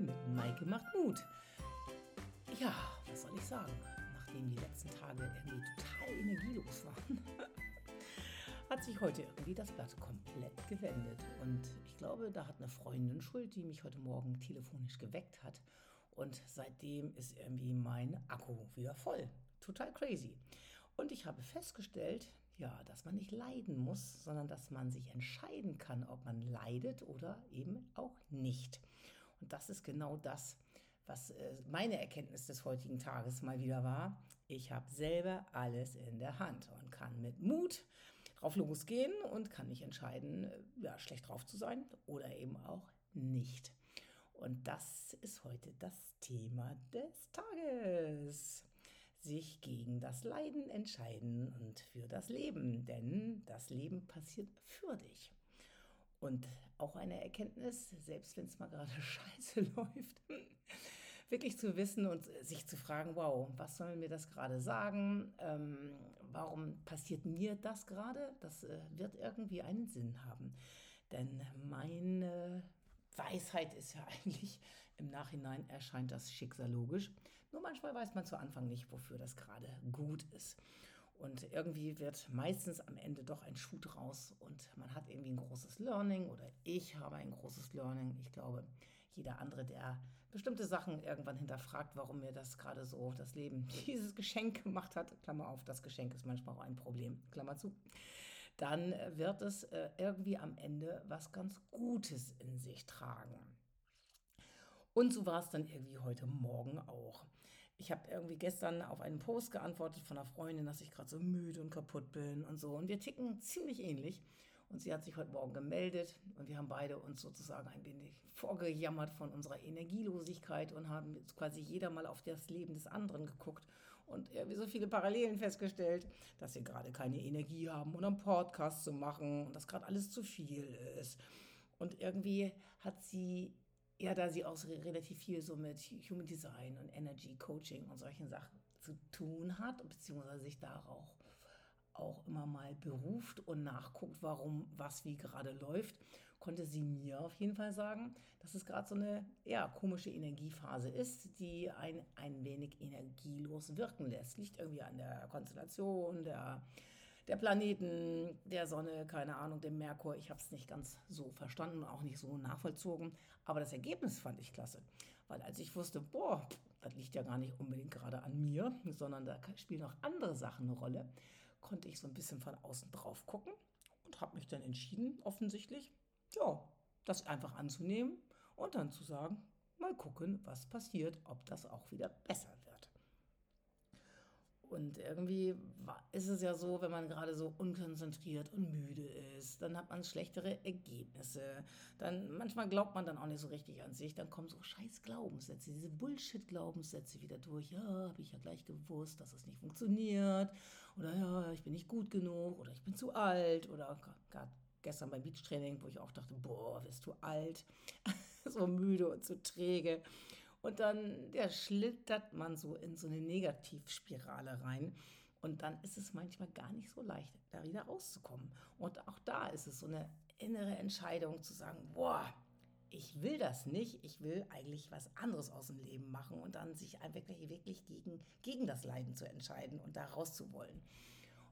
Mit Maike macht Mut. Ja, was soll ich sagen? Nachdem die letzten Tage irgendwie total energielos waren, hat sich heute irgendwie das Blatt komplett gewendet. Und ich glaube, da hat eine Freundin Schuld, die mich heute Morgen telefonisch geweckt hat. Und seitdem ist irgendwie mein Akku wieder voll. Total crazy. Und ich habe festgestellt, ja, dass man nicht leiden muss, sondern dass man sich entscheiden kann, ob man leidet oder eben auch nicht. Und das ist genau das, was äh, meine Erkenntnis des heutigen Tages mal wieder war. Ich habe selber alles in der Hand und kann mit Mut drauf losgehen und kann mich entscheiden, äh, ja, schlecht drauf zu sein oder eben auch nicht. Und das ist heute das Thema des Tages sich gegen das Leiden entscheiden und für das Leben, denn das Leben passiert für dich. Und auch eine Erkenntnis, selbst wenn es mal gerade scheiße läuft, wirklich zu wissen und sich zu fragen, wow, was soll mir das gerade sagen? Ähm, warum passiert mir das gerade? Das äh, wird irgendwie einen Sinn haben. Denn meine Weisheit ist ja eigentlich, im Nachhinein erscheint das Schicksal logisch. Nur manchmal weiß man zu Anfang nicht, wofür das gerade gut ist. Und irgendwie wird meistens am Ende doch ein Schuh draus und man hat irgendwie ein großes Learning oder ich habe ein großes Learning. Ich glaube, jeder andere, der bestimmte Sachen irgendwann hinterfragt, warum mir das gerade so das Leben dieses Geschenk gemacht hat, Klammer auf, das Geschenk ist manchmal auch ein Problem, Klammer zu, dann wird es äh, irgendwie am Ende was ganz Gutes in sich tragen. Und so war es dann irgendwie heute Morgen auch. Ich habe irgendwie gestern auf einen Post geantwortet von einer Freundin, dass ich gerade so müde und kaputt bin und so. Und wir ticken ziemlich ähnlich. Und sie hat sich heute Morgen gemeldet und wir haben beide uns sozusagen ein wenig vorgejammert von unserer Energielosigkeit und haben quasi jeder mal auf das Leben des anderen geguckt und irgendwie so viele Parallelen festgestellt, dass wir gerade keine Energie haben, um einen Podcast zu machen und dass gerade alles zu viel ist. Und irgendwie hat sie ja, da sie auch relativ viel so mit Human Design und Energy Coaching und solchen Sachen zu tun hat, beziehungsweise sich darauf auch immer mal beruft und nachguckt, warum was wie gerade läuft, konnte sie mir auf jeden Fall sagen, dass es gerade so eine ja, komische Energiephase ist, die ein ein wenig energielos wirken lässt. Liegt irgendwie an der Konstellation, der der Planeten, der Sonne, keine Ahnung, dem Merkur. Ich habe es nicht ganz so verstanden, auch nicht so nachvollzogen. Aber das Ergebnis fand ich klasse. Weil als ich wusste, boah, das liegt ja gar nicht unbedingt gerade an mir, sondern da spielen auch andere Sachen eine Rolle, konnte ich so ein bisschen von außen drauf gucken und habe mich dann entschieden, offensichtlich, ja, das einfach anzunehmen und dann zu sagen, mal gucken, was passiert, ob das auch wieder besser wird. Und irgendwie ist es ja so, wenn man gerade so unkonzentriert und müde ist, dann hat man schlechtere Ergebnisse. Dann manchmal glaubt man dann auch nicht so richtig an sich. Dann kommen so scheiß Glaubenssätze, diese Bullshit-Glaubenssätze wieder durch. Ja, habe ich ja gleich gewusst, dass es nicht funktioniert. Oder ja, ich bin nicht gut genug. Oder ich bin zu alt. Oder gerade gestern beim Beachtraining, wo ich auch dachte, boah, bist du alt. so müde und so träge. Und dann ja, schlittert man so in so eine Negativspirale rein. Und dann ist es manchmal gar nicht so leicht, da wieder rauszukommen. Und auch da ist es so eine innere Entscheidung zu sagen, boah, ich will das nicht, ich will eigentlich was anderes aus dem Leben machen und dann sich wirklich, wirklich gegen, gegen das Leiden zu entscheiden und da rauszuwollen.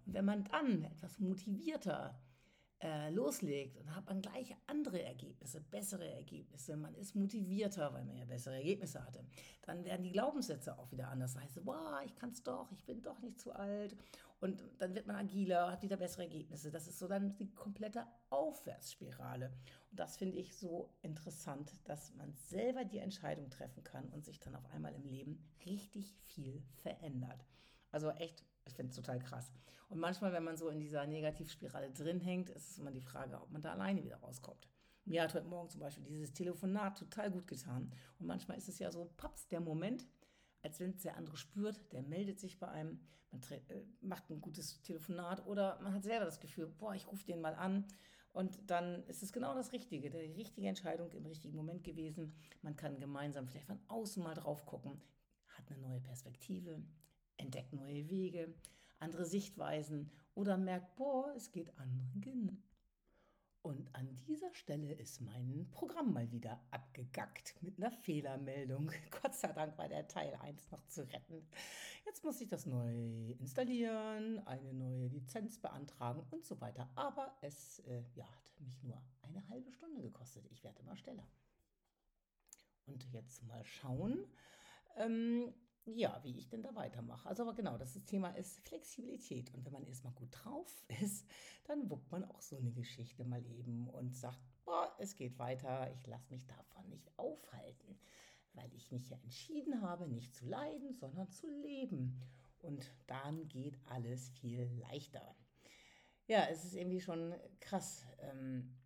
Und wenn man dann etwas motivierter äh, loslegt und hat man gleich andere Ergebnisse, bessere Ergebnisse, man ist motivierter, weil man ja bessere Ergebnisse hatte, dann werden die Glaubenssätze auch wieder anders. Das heißt, wow, ich kann es doch, ich bin doch nicht zu alt und dann wird man agiler, hat wieder bessere Ergebnisse. Das ist so dann die komplette Aufwärtsspirale. Und das finde ich so interessant, dass man selber die Entscheidung treffen kann und sich dann auf einmal im Leben richtig viel verändert. Also echt, ich finde es total krass. Und manchmal, wenn man so in dieser Negativspirale drin hängt, ist es immer die Frage, ob man da alleine wieder rauskommt. Mir hat heute Morgen zum Beispiel dieses Telefonat total gut getan. Und manchmal ist es ja so, paps, der Moment, als wenn es der andere spürt, der meldet sich bei einem, man äh, macht ein gutes Telefonat oder man hat selber das Gefühl, boah, ich rufe den mal an und dann ist es genau das Richtige, die richtige Entscheidung im richtigen Moment gewesen. Man kann gemeinsam vielleicht von außen mal drauf gucken, hat eine neue Perspektive, entdeckt neue Wege, andere Sichtweisen oder merkt, boah, es geht anderen genau. Und an dieser Stelle ist mein Programm mal wieder abgegackt mit einer Fehlermeldung. Gott sei Dank war der Teil 1 noch zu retten. Jetzt muss ich das neu installieren, eine neue Lizenz beantragen und so weiter. Aber es äh, ja, hat mich nur eine halbe Stunde gekostet. Ich werde immer schneller. Und jetzt mal schauen. Ähm, ja, wie ich denn da weitermache. Also aber genau, das Thema ist Flexibilität. Und wenn man erstmal gut drauf ist, dann wuppt man auch so eine Geschichte mal eben und sagt, boah, es geht weiter, ich lasse mich davon nicht aufhalten, weil ich mich ja entschieden habe, nicht zu leiden, sondern zu leben. Und dann geht alles viel leichter. Ja, es ist irgendwie schon krass, ähm,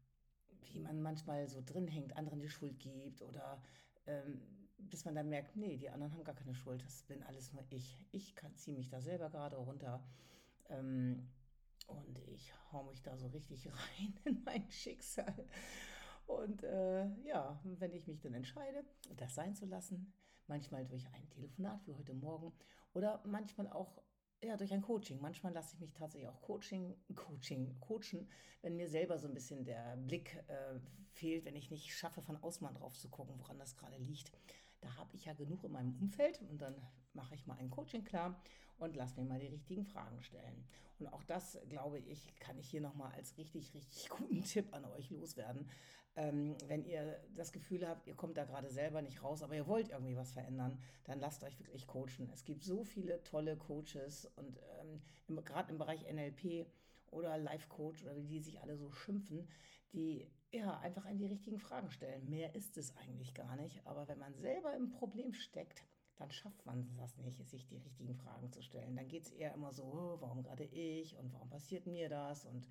wie man manchmal so drin hängt, anderen die Schuld gibt oder ähm, bis man dann merkt, nee, die anderen haben gar keine Schuld, das bin alles nur ich. Ich ziehe mich da selber gerade runter ähm, und ich hau mich da so richtig rein in mein Schicksal. Und äh, ja, wenn ich mich dann entscheide, das sein zu lassen, manchmal durch ein Telefonat wie heute Morgen oder manchmal auch ja, durch ein Coaching. Manchmal lasse ich mich tatsächlich auch Coaching, Coaching, coachen, wenn mir selber so ein bisschen der Blick äh, fehlt, wenn ich nicht schaffe, von außen mal drauf zu gucken, woran das gerade liegt. Da habe ich ja genug in meinem Umfeld und dann mache ich mal ein Coaching klar und lass mir mal die richtigen Fragen stellen. Und auch das, glaube ich, kann ich hier nochmal als richtig, richtig guten Tipp an euch loswerden. Ähm, wenn ihr das Gefühl habt, ihr kommt da gerade selber nicht raus, aber ihr wollt irgendwie was verändern, dann lasst euch wirklich coachen. Es gibt so viele tolle Coaches und ähm, gerade im Bereich NLP oder Life Coach oder wie die sich alle so schimpfen, die ja einfach an die richtigen Fragen stellen. Mehr ist es eigentlich gar nicht. Aber wenn man selber im Problem steckt, dann schafft man das nicht, sich die richtigen Fragen zu stellen. Dann geht es eher immer so, oh, warum gerade ich und warum passiert mir das und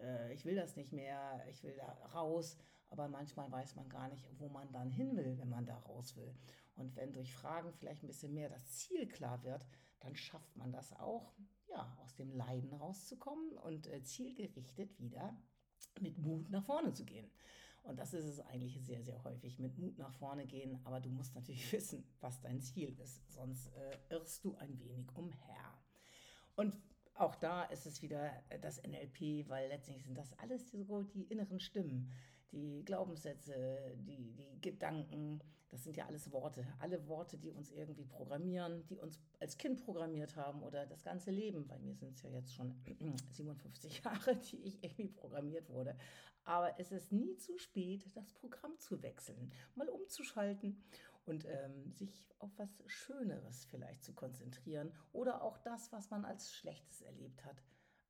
äh, ich will das nicht mehr, ich will da raus. Aber manchmal weiß man gar nicht, wo man dann hin will, wenn man da raus will. Und wenn durch Fragen vielleicht ein bisschen mehr das Ziel klar wird, dann schafft man das auch, ja, aus dem Leiden rauszukommen und äh, zielgerichtet wieder mit Mut nach vorne zu gehen. Und das ist es eigentlich sehr, sehr häufig, mit Mut nach vorne gehen. Aber du musst natürlich wissen, was dein Ziel ist, sonst äh, irrst du ein wenig umher. Und auch da ist es wieder das NLP, weil letztlich sind das alles die, die inneren Stimmen, die Glaubenssätze, die, die Gedanken, das sind ja alles Worte. Alle Worte, die uns irgendwie programmieren, die uns als Kind programmiert haben oder das ganze Leben. Bei mir sind es ja jetzt schon 57 Jahre, die ich irgendwie programmiert wurde. Aber es ist nie zu spät, das Programm zu wechseln, mal umzuschalten und ähm, sich auf was Schöneres vielleicht zu konzentrieren oder auch das, was man als Schlechtes erlebt hat,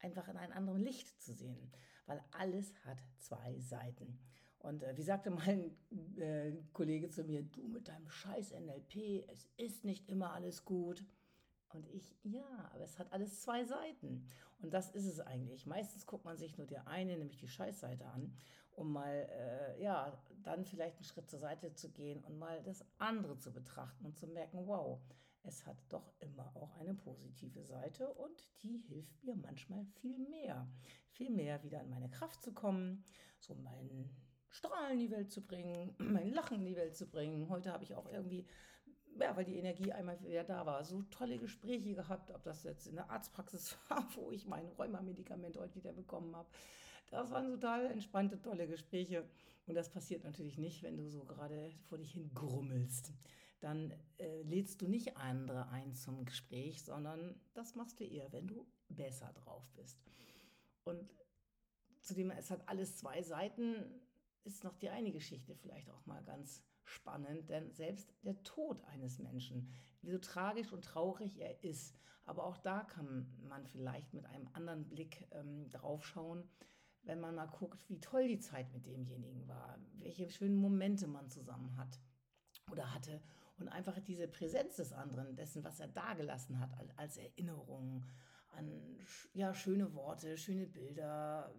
einfach in einem anderen Licht zu sehen, weil alles hat zwei Seiten. Und äh, wie sagte mein äh, Kollege zu mir, du mit deinem scheiß NLP, es ist nicht immer alles gut. Und ich, ja, aber es hat alles zwei Seiten. Und das ist es eigentlich. Meistens guckt man sich nur die eine, nämlich die Scheißseite an, um mal, äh, ja, dann vielleicht einen Schritt zur Seite zu gehen und mal das andere zu betrachten und zu merken, wow, es hat doch immer auch eine positive Seite und die hilft mir manchmal viel mehr. Viel mehr wieder in meine Kraft zu kommen, so meinen Strahlen in die Welt zu bringen, mein Lachen in die Welt zu bringen. Heute habe ich auch irgendwie, ja, weil die Energie einmal wieder da war, so tolle Gespräche gehabt, ob das jetzt in der Arztpraxis war, wo ich mein Rheuma-Medikament heute wieder bekommen habe. Das waren total entspannte, tolle Gespräche. Und das passiert natürlich nicht, wenn du so gerade vor dich hin grummelst dann äh, lädst du nicht andere ein zum Gespräch, sondern das machst du eher, wenn du besser drauf bist. Und zudem, es hat alles zwei Seiten, ist noch die eine Geschichte vielleicht auch mal ganz spannend, denn selbst der Tod eines Menschen, wie so tragisch und traurig er ist, aber auch da kann man vielleicht mit einem anderen Blick ähm, drauf schauen, wenn man mal guckt, wie toll die Zeit mit demjenigen war, welche schönen Momente man zusammen hat oder hatte und einfach diese Präsenz des anderen, dessen, was er dagelassen hat, als Erinnerung an ja, schöne Worte, schöne Bilder,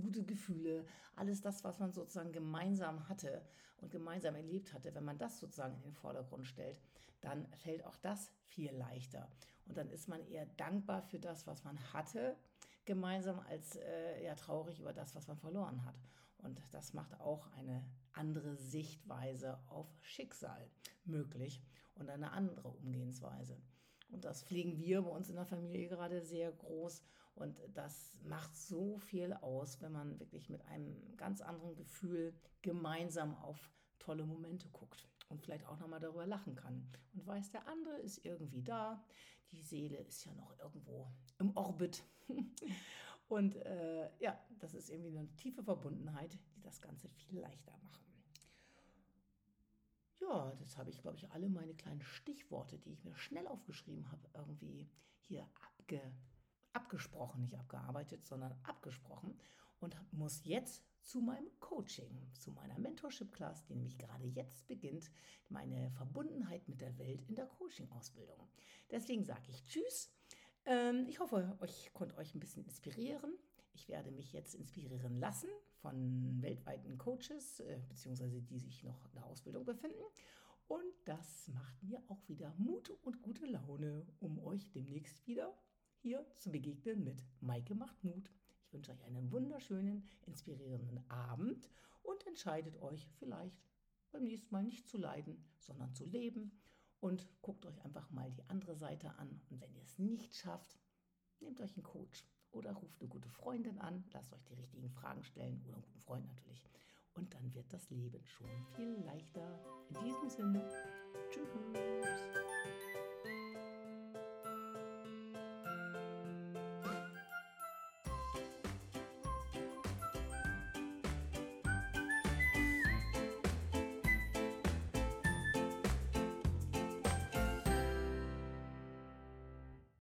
gute Gefühle, alles das, was man sozusagen gemeinsam hatte und gemeinsam erlebt hatte, wenn man das sozusagen in den Vordergrund stellt, dann fällt auch das viel leichter. Und dann ist man eher dankbar für das, was man hatte, gemeinsam, als äh, ja traurig über das, was man verloren hat. Und das macht auch eine andere Sichtweise auf Schicksal möglich und eine andere Umgehensweise. Und das pflegen wir bei uns in der Familie gerade sehr groß. Und das macht so viel aus, wenn man wirklich mit einem ganz anderen Gefühl gemeinsam auf tolle Momente guckt und vielleicht auch nochmal darüber lachen kann und weiß, der andere ist irgendwie da, die Seele ist ja noch irgendwo im Orbit. und äh, ja, das ist irgendwie eine tiefe Verbundenheit, die das Ganze viel leichter machen. Ja, das habe ich, glaube ich, alle meine kleinen Stichworte, die ich mir schnell aufgeschrieben habe, irgendwie hier abge, abgesprochen, nicht abgearbeitet, sondern abgesprochen und muss jetzt zu meinem Coaching, zu meiner Mentorship-Class, die nämlich gerade jetzt beginnt, meine Verbundenheit mit der Welt in der Coaching-Ausbildung. Deswegen sage ich Tschüss. Ähm, ich hoffe, ich konnte euch ein bisschen inspirieren. Ich werde mich jetzt inspirieren lassen von weltweiten Coaches, äh, beziehungsweise die sich noch in der Ausbildung befinden. Und das macht mir auch wieder Mut und gute Laune, um euch demnächst wieder hier zu begegnen mit Maike macht Mut. Ich wünsche euch einen wunderschönen, inspirierenden Abend und entscheidet euch vielleicht beim nächsten Mal nicht zu leiden, sondern zu leben. Und guckt euch einfach mal die andere Seite an. Und wenn ihr es nicht schafft, nehmt euch einen Coach oder ruft eine gute Freundin an, lasst euch die richtigen Fragen stellen oder einen guten Freund natürlich. Und dann wird das Leben schon viel leichter. In diesem Sinne.